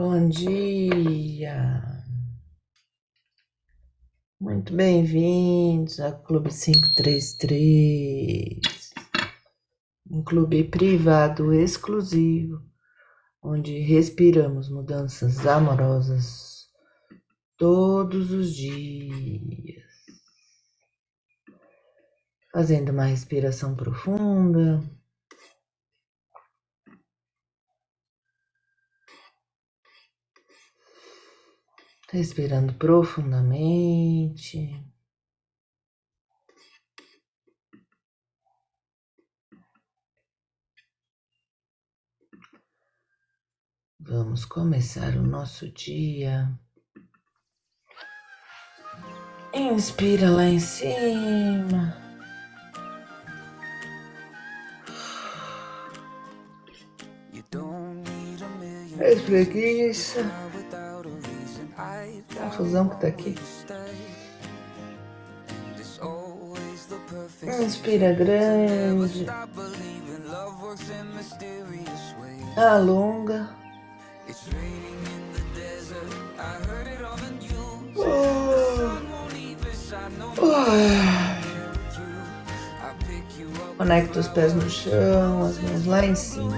Bom dia. Muito bem-vindos ao Clube 533, um clube privado exclusivo, onde respiramos mudanças amorosas todos os dias. Fazendo uma respiração profunda. Respirando profundamente. Vamos começar o nosso dia. Inspira lá em cima. Espreguiça. Confusão que tá aqui. Inspira grande. Alonga. Conecta os pés no chão, as mãos lá em cima.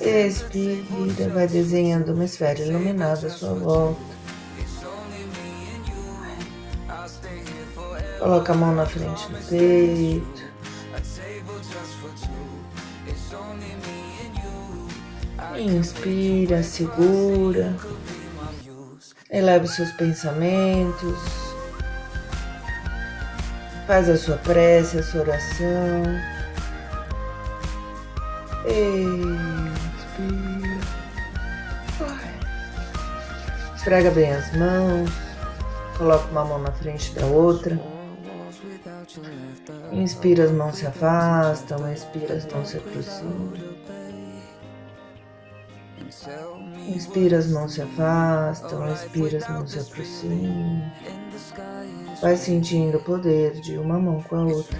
Expira, vai desenhando uma esfera iluminada à sua volta. Coloca a mão na frente do peito. Inspira, segura. Eleva os seus pensamentos. Faz a sua prece, a sua oração. Expira. Esfrega bem as mãos. Coloca uma mão na frente da outra. Inspira, as mãos se afastam. Expira, as mãos se aproximam. Inspira, as mãos se afastam, expira, as mãos se aproximam. Vai sentindo o poder de uma mão com a outra.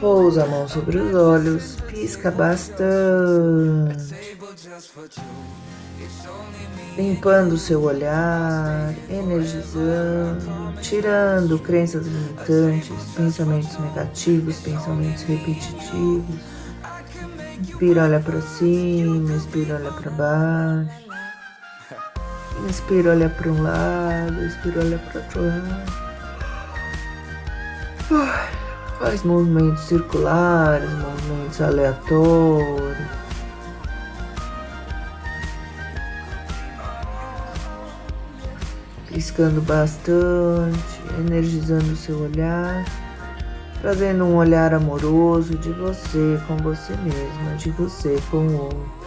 Pousa a mão sobre os olhos, pisca bastante limpando seu olhar, energizando, tirando crenças limitantes, pensamentos negativos, pensamentos repetitivos. Inspira, olha para cima, inspira, olha para baixo. Inspira, olha para um lado, inspira, olha para outro lado. Faz movimentos circulares, movimentos aleatórios. piscando bastante, energizando o seu olhar, trazendo um olhar amoroso de você com você mesma, de você com o outro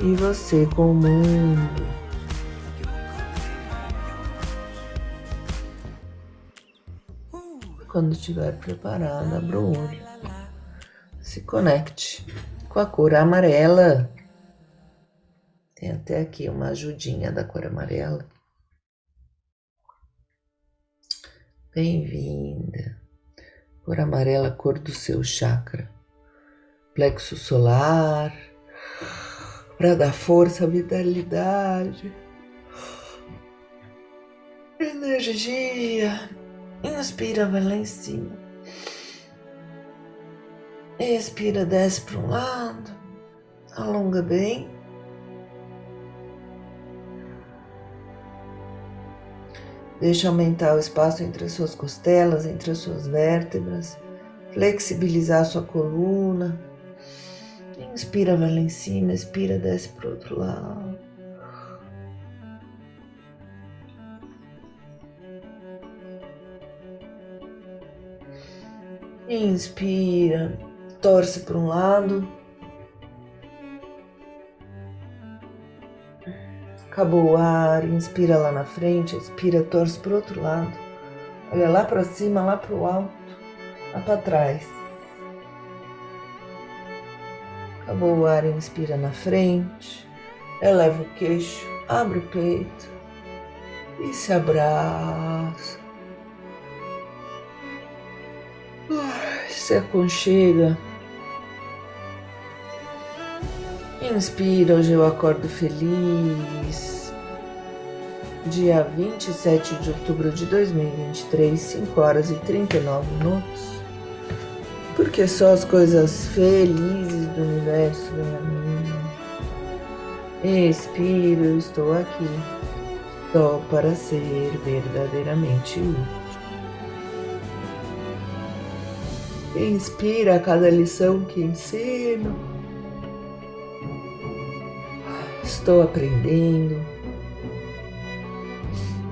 e você com o mundo. Quando estiver preparada, abra o olho. Se conecte com a cor amarela. Tem até aqui uma ajudinha da cor amarela. Bem-vinda, cor amarela, cor do seu chakra, plexo solar, para dar força, vitalidade, energia. Inspira, vai lá em cima. Expira, desce para um lado, alonga bem. Deixa aumentar o espaço entre as suas costelas, entre as suas vértebras, flexibilizar a sua coluna. Inspira, vai lá em cima, expira, desce para o outro lado. Inspira, torce para um lado. Acabou o ar, inspira lá na frente, expira, torce para o outro lado. Olha lá para cima, lá para o alto, lá para trás. Acabou o ar, inspira na frente, eleva o queixo, abre o peito. e se abraça. Se aconchega. Inspira, hoje eu acordo feliz. Dia 27 de outubro de 2023, 5 horas e 39 minutos. Porque só as coisas felizes do universo vêm a mim. Expiro, estou aqui só para ser verdadeiramente útil. Inspira a cada lição que ensino. Estou aprendendo.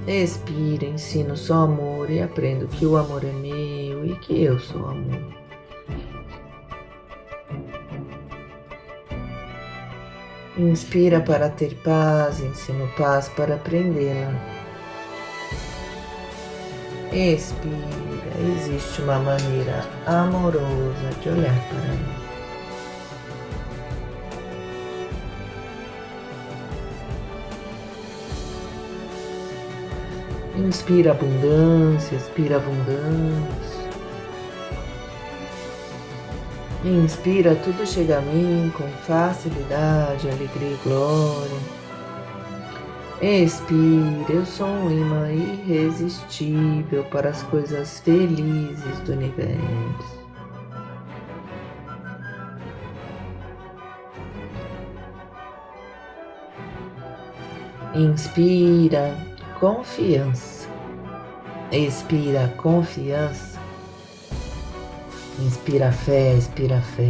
Expira, ensino só amor e aprendo que o amor é meu e que eu sou amor. Inspira para ter paz, ensino paz para aprendê-la. Expira, existe uma maneira amorosa de olhar para mim. Inspira abundância, expira abundância. Inspira, tudo chega a mim com facilidade, alegria e glória. Expira, eu sou um imã irresistível para as coisas felizes do universo. Inspira confiança. Expira confiança. Inspira fé, expira fé.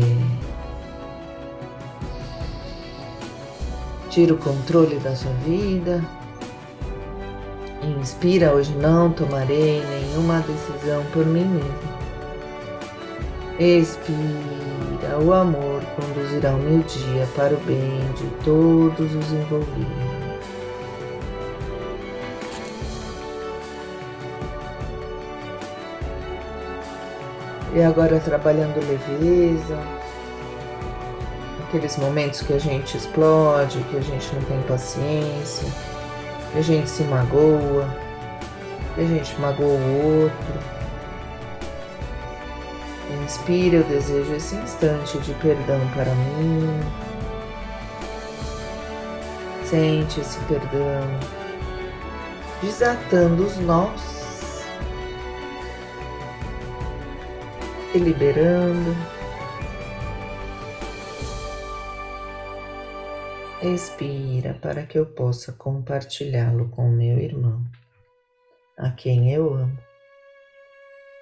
Tira o controle da sua vida. Inspira, hoje não tomarei nenhuma decisão por mim mesmo. Expira, o amor conduzirá o meu dia para o bem de todos os envolvidos. E agora trabalhando leveza, aqueles momentos que a gente explode, que a gente não tem paciência, que a gente se magoa, que a gente magoa o outro. Inspira, eu desejo esse instante de perdão para mim. Sente esse perdão, desatando os nós e liberando. Expira para que eu possa compartilhá-lo com meu irmão, a quem eu amo,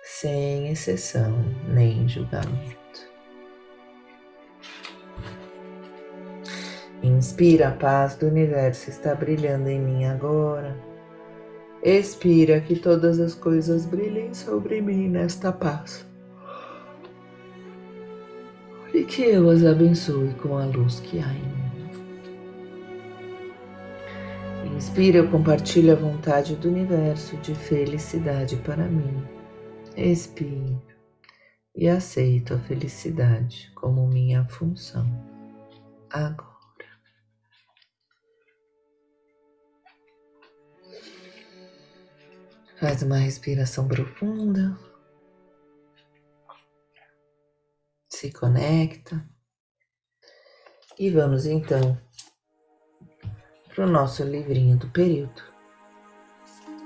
sem exceção nem julgamento. Inspira, a paz do universo está brilhando em mim agora. Expira que todas as coisas brilhem sobre mim nesta paz e que eu as abençoe com a luz que há em mim. Inspira, eu compartilho a vontade do universo de felicidade para mim. Expiro e aceito a felicidade como minha função. Agora. Faz uma respiração profunda. se conecta. E vamos então para o nosso livrinho do período.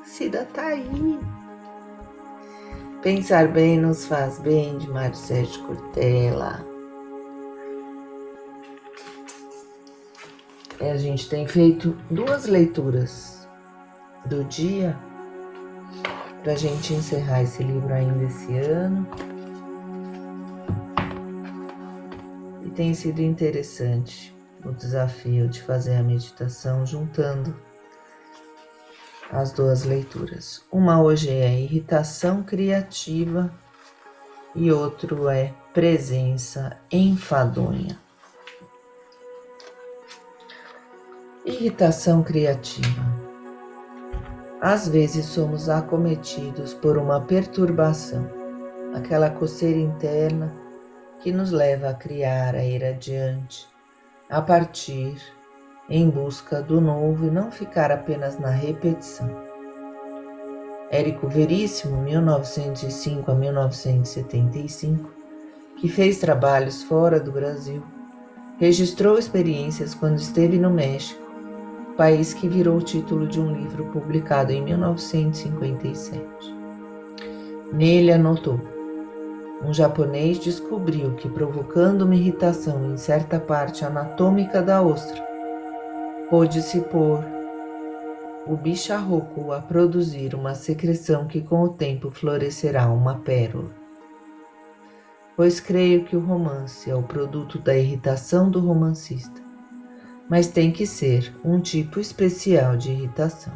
Cida tá aí. Pensar bem nos faz bem, de Mário Sérgio Cortella. E a gente tem feito duas leituras do dia para a gente encerrar esse livro ainda esse ano. tem sido interessante o desafio de fazer a meditação juntando as duas leituras. Uma hoje é irritação criativa e outro é presença enfadonha. Irritação criativa. Às vezes somos acometidos por uma perturbação, aquela coceira interna que nos leva a criar, a ir adiante, a partir, em busca do novo e não ficar apenas na repetição. Érico Veríssimo, 1905 a 1975, que fez trabalhos fora do Brasil, registrou experiências quando esteve no México, país que virou o título de um livro publicado em 1957. Nele anotou: um japonês descobriu que, provocando uma irritação em certa parte anatômica da ostra, pôde-se pôr o bicharroco a produzir uma secreção que com o tempo florescerá uma pérola. Pois creio que o romance é o produto da irritação do romancista, mas tem que ser um tipo especial de irritação.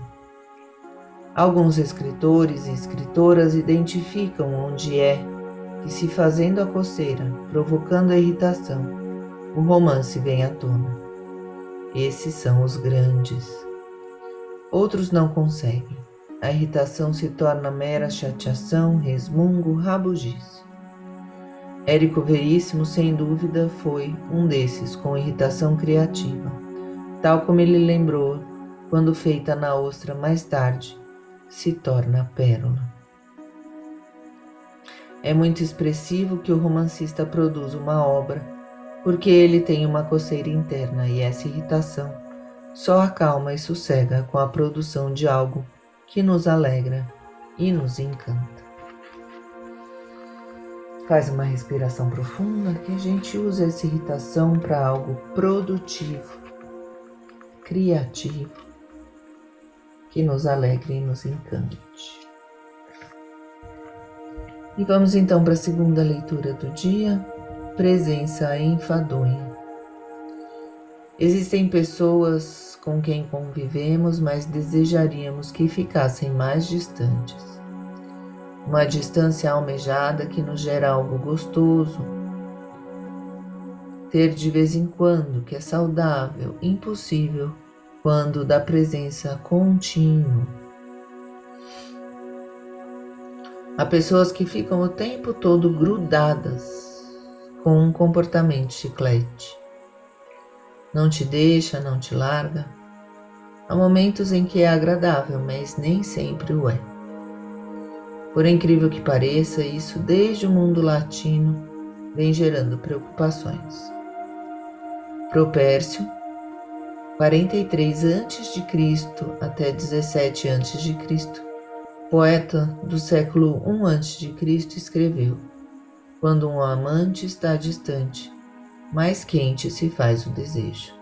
Alguns escritores e escritoras identificam onde é que, se fazendo a coceira, provocando a irritação, o romance vem à tona. Esses são os grandes. Outros não conseguem. A irritação se torna mera chateação, resmungo, rabugice. Érico Veríssimo, sem dúvida, foi um desses com irritação criativa, tal como ele lembrou quando feita na ostra mais tarde, se torna pérola. É muito expressivo que o romancista produza uma obra, porque ele tem uma coceira interna e essa irritação só acalma e sossega com a produção de algo que nos alegra e nos encanta. Faz uma respiração profunda que a gente usa essa irritação para algo produtivo, criativo, que nos alegre e nos encante. E vamos então para a segunda leitura do dia, presença enfadonha. Existem pessoas com quem convivemos, mas desejaríamos que ficassem mais distantes. Uma distância almejada que nos gera algo gostoso. Ter de vez em quando, que é saudável, impossível, quando da presença contínua. Há pessoas que ficam o tempo todo grudadas com um comportamento chiclete não te deixa, não te larga. Há momentos em que é agradável, mas nem sempre o é. Por incrível que pareça, isso desde o mundo latino vem gerando preocupações. Propércio, 43 a.C. até 17 a.C., poeta do século I a.C., escreveu: Quando um amante está distante, mais quente se faz o desejo.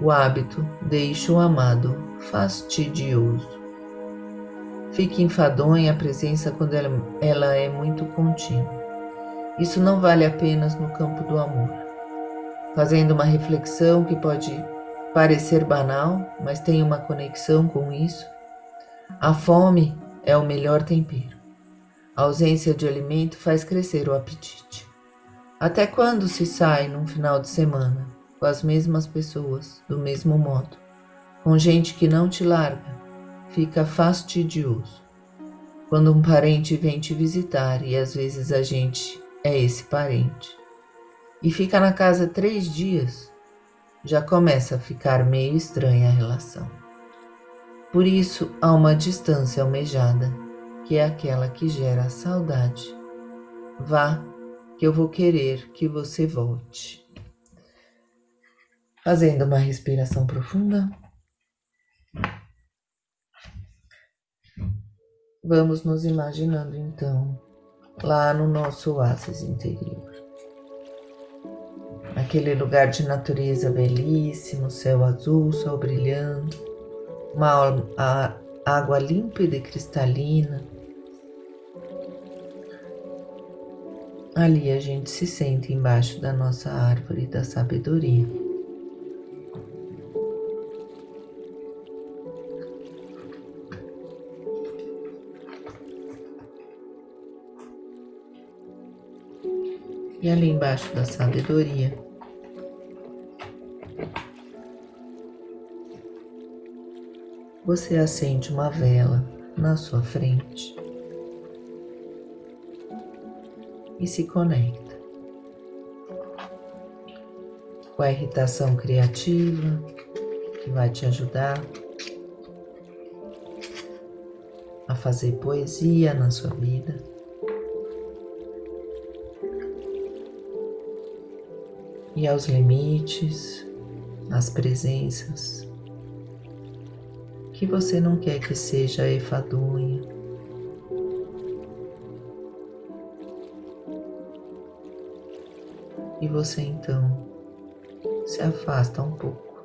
O hábito deixa o amado fastidioso. Fica enfadonha a presença quando ela, é muito contínua. Isso não vale apenas no campo do amor. Fazendo uma reflexão que pode parecer banal, mas tem uma conexão com isso, a fome é o melhor tempero. A ausência de alimento faz crescer o apetite. Até quando se sai num final de semana com as mesmas pessoas, do mesmo modo, com gente que não te larga? Fica fastidioso. Quando um parente vem te visitar e às vezes a gente é esse parente e fica na casa três dias, já começa a ficar meio estranha a relação. Por isso há uma distância almejada, que é aquela que gera saudade. Vá que eu vou querer que você volte. Fazendo uma respiração profunda. Vamos nos imaginando então lá no nosso oásis interior. Aquele lugar de natureza belíssimo, céu azul, sol brilhando, uma água límpida e cristalina Ali a gente se sente embaixo da nossa árvore da sabedoria. E ali embaixo da sabedoria, você acende uma vela na sua frente. e se conecta com a irritação criativa que vai te ajudar a fazer poesia na sua vida. E aos limites, às presenças que você não quer que seja efadunha. E você então se afasta um pouco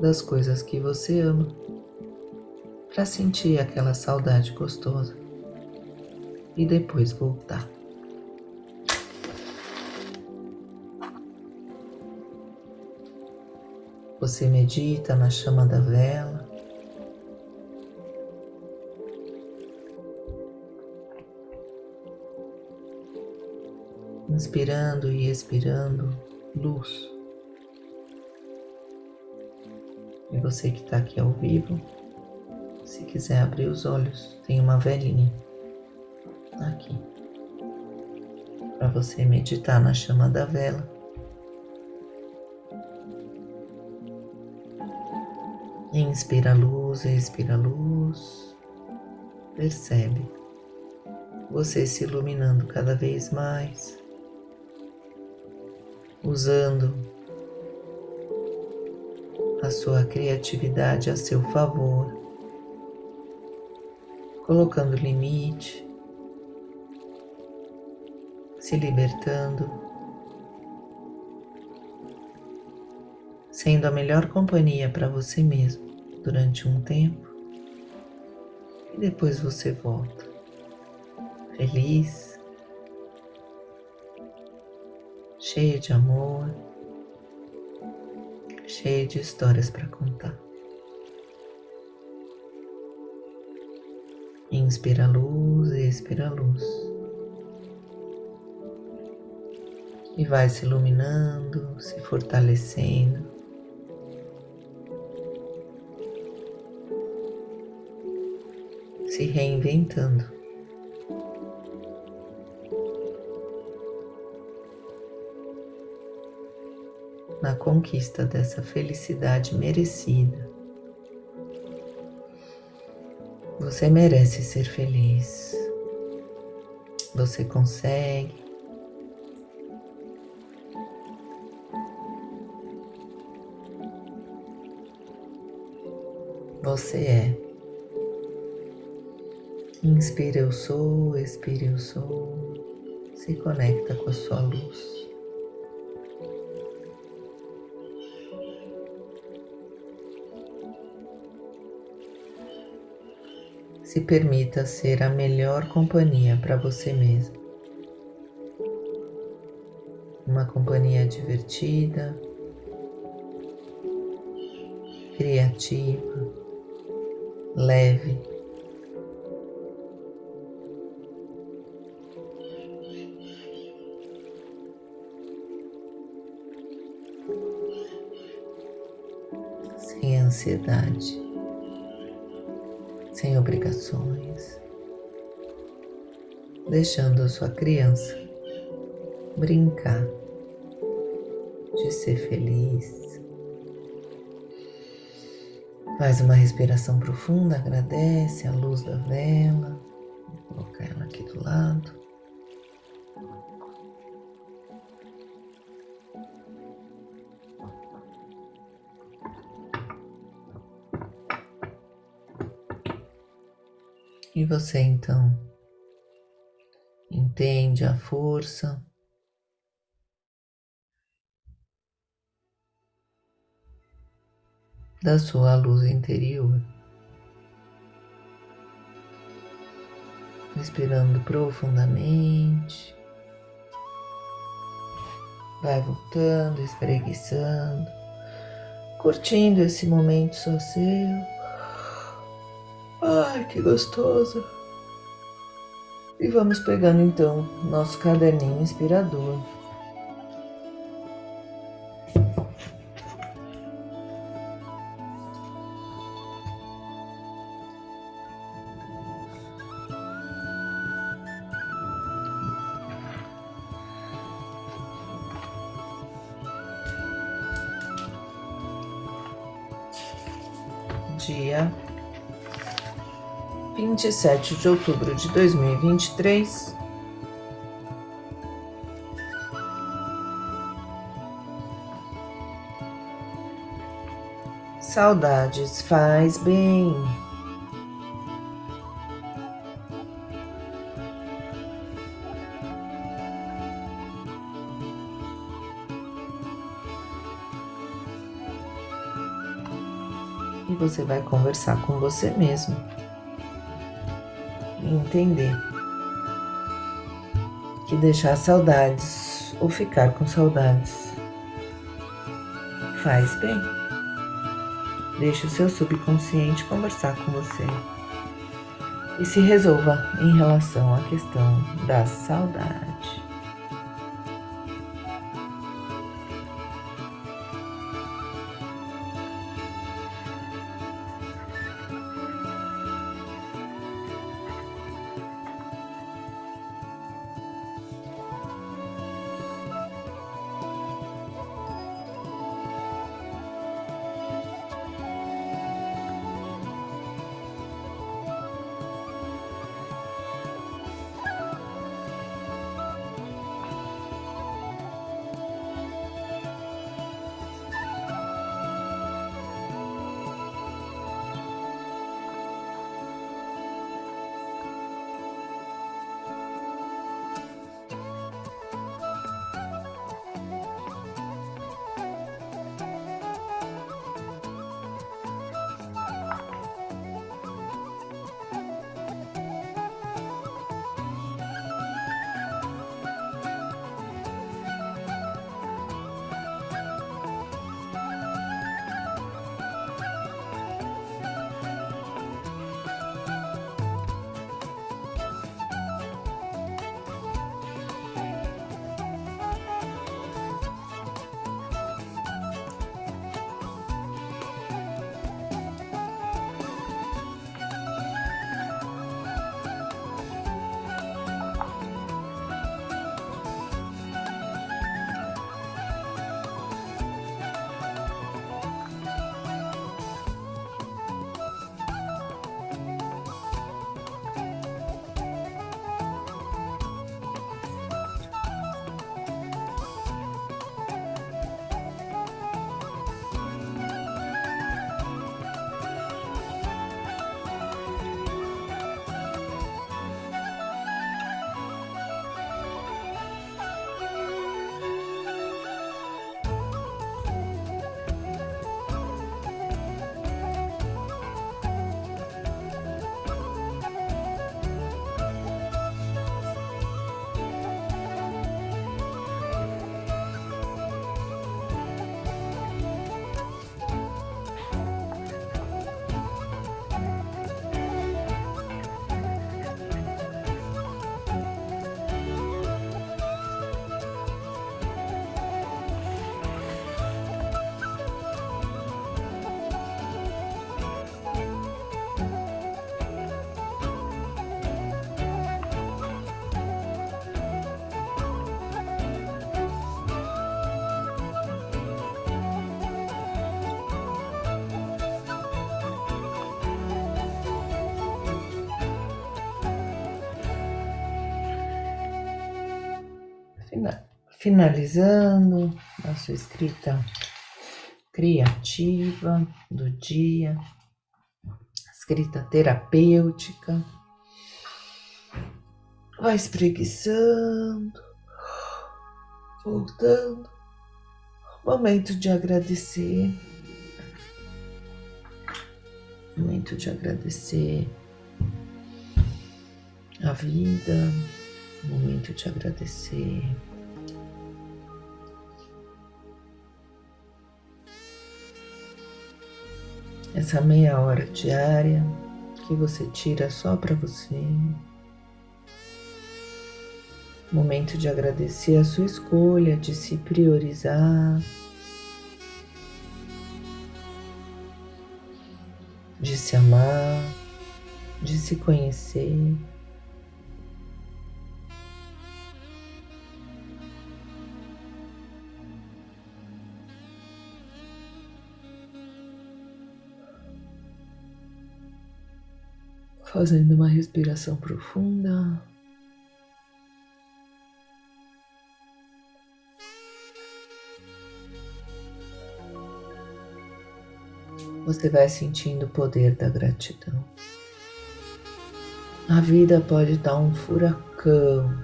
das coisas que você ama para sentir aquela saudade gostosa e depois voltar. Você medita na chama da vela. Inspirando e expirando luz. E você que está aqui ao vivo, se quiser abrir os olhos, tem uma velhinha aqui para você meditar na chama da vela. Inspira luz, expira luz. Percebe você se iluminando cada vez mais, usando a sua criatividade a seu favor colocando limite, se libertando, sendo a melhor companhia para você mesmo durante um tempo e depois você volta feliz, cheio de amor, cheio de histórias para contar. Inspira luz, expira a luz. E vai se iluminando, se fortalecendo. Se reinventando. Na conquista dessa felicidade merecida. Você merece ser feliz. Você consegue. Você é. Inspira eu sou, expira eu sou. Se conecta com a sua luz. Se permita ser a melhor companhia para você mesmo. Uma companhia divertida, criativa, leve. Sem ansiedade sem obrigações, deixando a sua criança brincar de ser feliz. Faz uma respiração profunda, agradece a luz da vela, vou colocar ela aqui do lado. E você então entende a força da sua luz interior. Respirando profundamente, vai voltando, espreguiçando, curtindo esse momento só seu. Ai, que gostoso! E vamos pegando então nosso caderninho inspirador. 27 de outubro de 2023. Saudades faz bem. E você vai conversar com você mesmo entender que deixar saudades ou ficar com saudades faz bem. Deixe o seu subconsciente conversar com você e se resolva em relação à questão da saudade. Finalizando a sua escrita criativa do dia, escrita terapêutica. Vai espreguiçando, voltando. Momento de agradecer. Momento de agradecer a vida. Momento de agradecer essa meia hora diária que você tira só para você. Momento de agradecer a sua escolha de se priorizar, de se amar, de se conhecer. Fazendo uma respiração profunda. Você vai sentindo o poder da gratidão. A vida pode dar um furacão.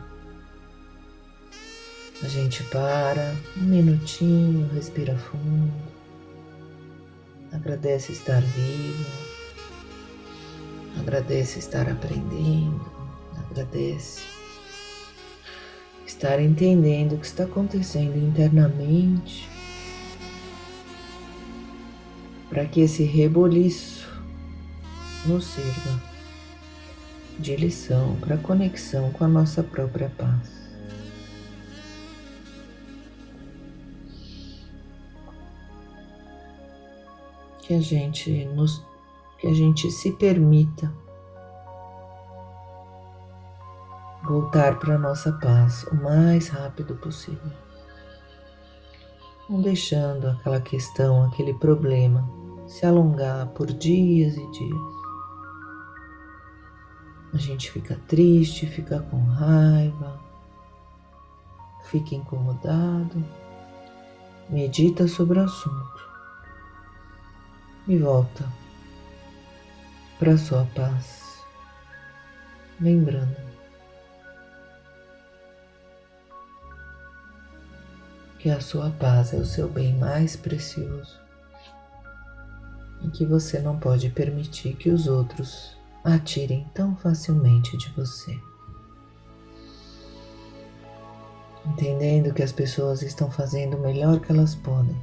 A gente para um minutinho, respira fundo, agradece estar vivo, agradece estar aprendendo, agradece estar entendendo o que está acontecendo internamente, para que esse reboliço nos sirva de lição para conexão com a nossa própria paz. Que a gente nos que a gente se permita voltar para a nossa paz o mais rápido possível. Não deixando aquela questão, aquele problema se alongar por dias e dias. A gente fica triste, fica com raiva, fica incomodado, medita sobre o assunto e volta para sua paz, lembrando. Que a sua paz é o seu bem mais precioso. E que você não pode permitir que os outros atirem tão facilmente de você. Entendendo que as pessoas estão fazendo o melhor que elas podem,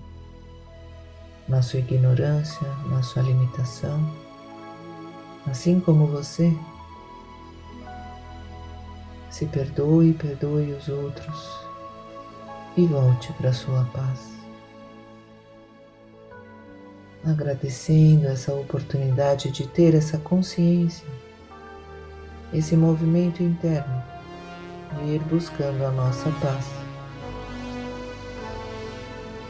na sua ignorância, na sua limitação, assim como você. Se perdoe, perdoe os outros e volte para sua paz agradecendo essa oportunidade de ter essa consciência, esse movimento interno de ir buscando a nossa paz.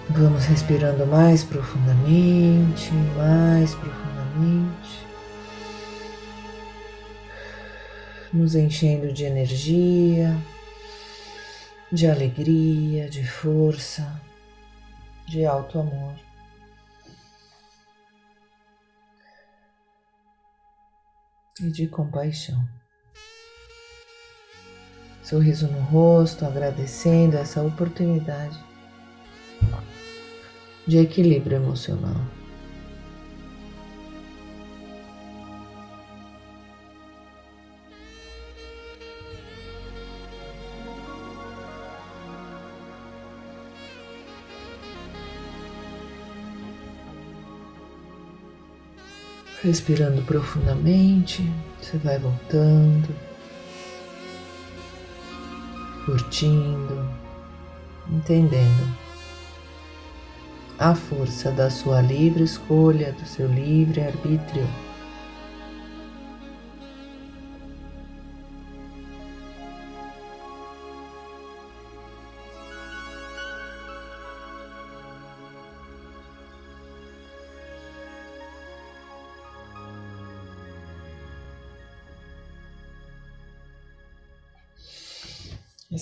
Vamos respirando mais profundamente, mais profundamente, nos enchendo de energia, de alegria, de força, de alto amor. e de compaixão. Sorriso no rosto, agradecendo essa oportunidade de equilíbrio emocional. Respirando profundamente, você vai voltando, curtindo, entendendo a força da sua livre escolha, do seu livre arbítrio.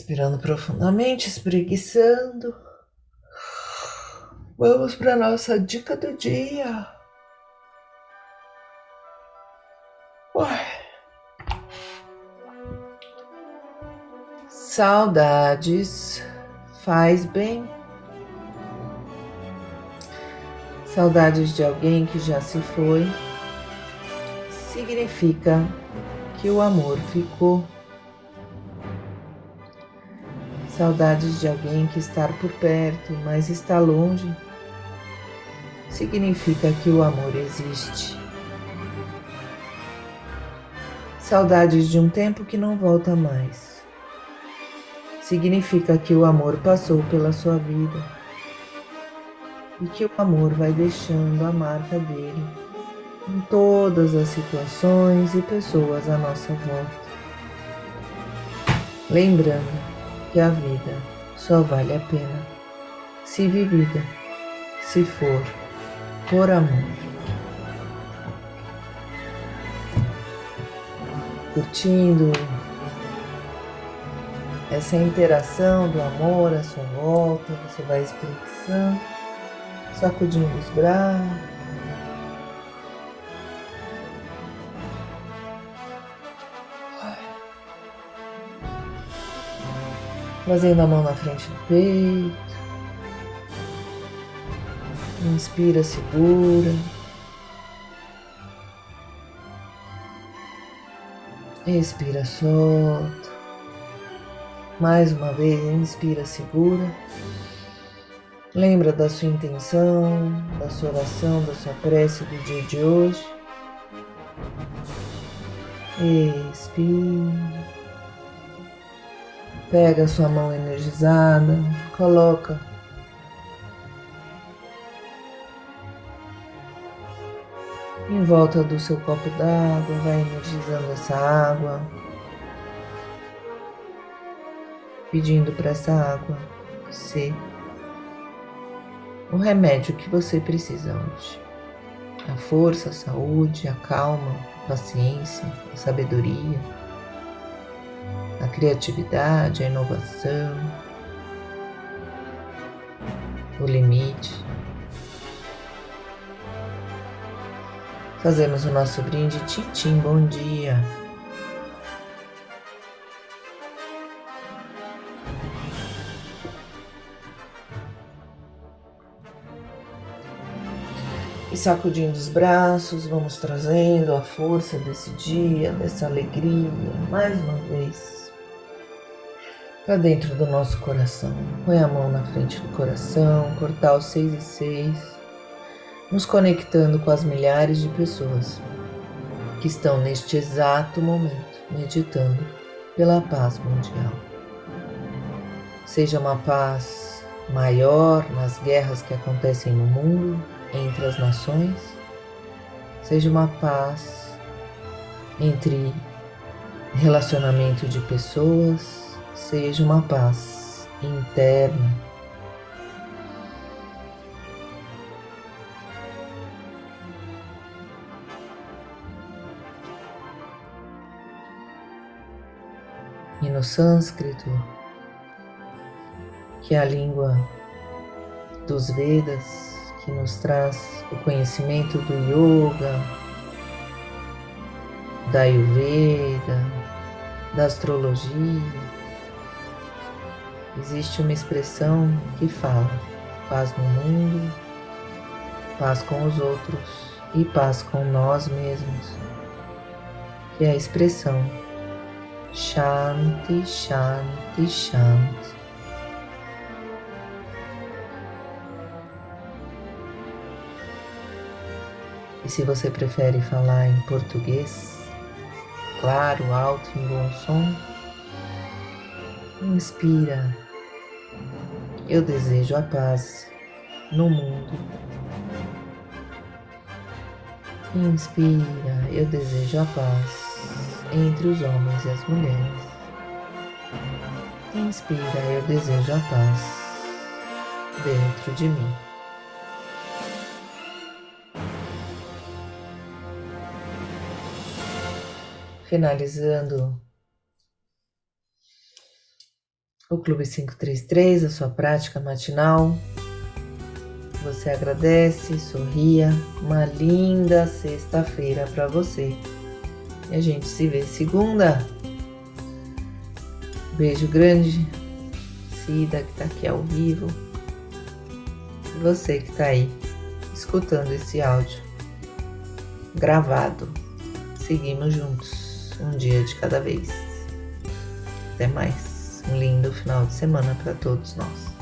Respirando profundamente, espreguiçando. Vamos para nossa dica do dia. Ué. Saudades faz bem. Saudades de alguém que já se foi significa que o amor ficou. Saudades de alguém que está por perto, mas está longe, significa que o amor existe. Saudades de um tempo que não volta mais, significa que o amor passou pela sua vida e que o amor vai deixando a marca dele em todas as situações e pessoas à nossa volta. Lembrando que a vida só vale a pena se vivida, se for por amor. curtindo essa interação do amor à sua volta, você vai espreguiçando, sacudindo os braços. Trazendo a mão na frente do peito. Inspira, segura. Expira, solta. Mais uma vez, inspira, segura. Lembra da sua intenção, da sua oração, da sua prece do dia de hoje. Expira. Pega sua mão energizada, coloca. Em volta do seu copo d'água, vai energizando essa água, pedindo para essa água ser o remédio que você precisa hoje. A força, a saúde, a calma, a paciência, a sabedoria a criatividade, a inovação, o limite. Fazemos o nosso brinde, Tintim, bom dia. E sacudindo os braços, vamos trazendo a força desse dia, dessa alegria, mais uma vez para dentro do nosso coração. Põe a mão na frente do coração, portal 6 e 6, nos conectando com as milhares de pessoas que estão neste exato momento meditando pela paz mundial. Seja uma paz maior nas guerras que acontecem no mundo, entre as nações, seja uma paz entre relacionamento de pessoas, seja uma paz interna. E no sânscrito, que é a língua dos Vedas, que nos traz o conhecimento do yoga, da Ayurveda, da astrologia, existe uma expressão que fala paz no mundo, paz com os outros e paz com nós mesmos, que é a expressão Shanti, Shanti, Shanti. E se você prefere falar em português, claro, alto e em bom som, inspira eu desejo a paz no mundo. Inspira, eu desejo a paz entre os homens e as mulheres. Inspira, eu desejo a paz dentro de mim. Finalizando o Clube 533, a sua prática matinal. Você agradece, sorria. Uma linda sexta-feira para você. E a gente se vê segunda. Beijo grande. Cida que tá aqui ao vivo. E você que tá aí escutando esse áudio gravado. Seguimos juntos, um dia de cada vez. Até mais um lindo final de semana para todos nós.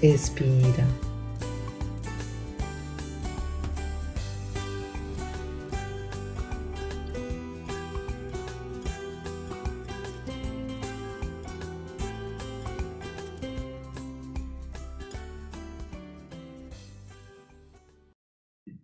Respira.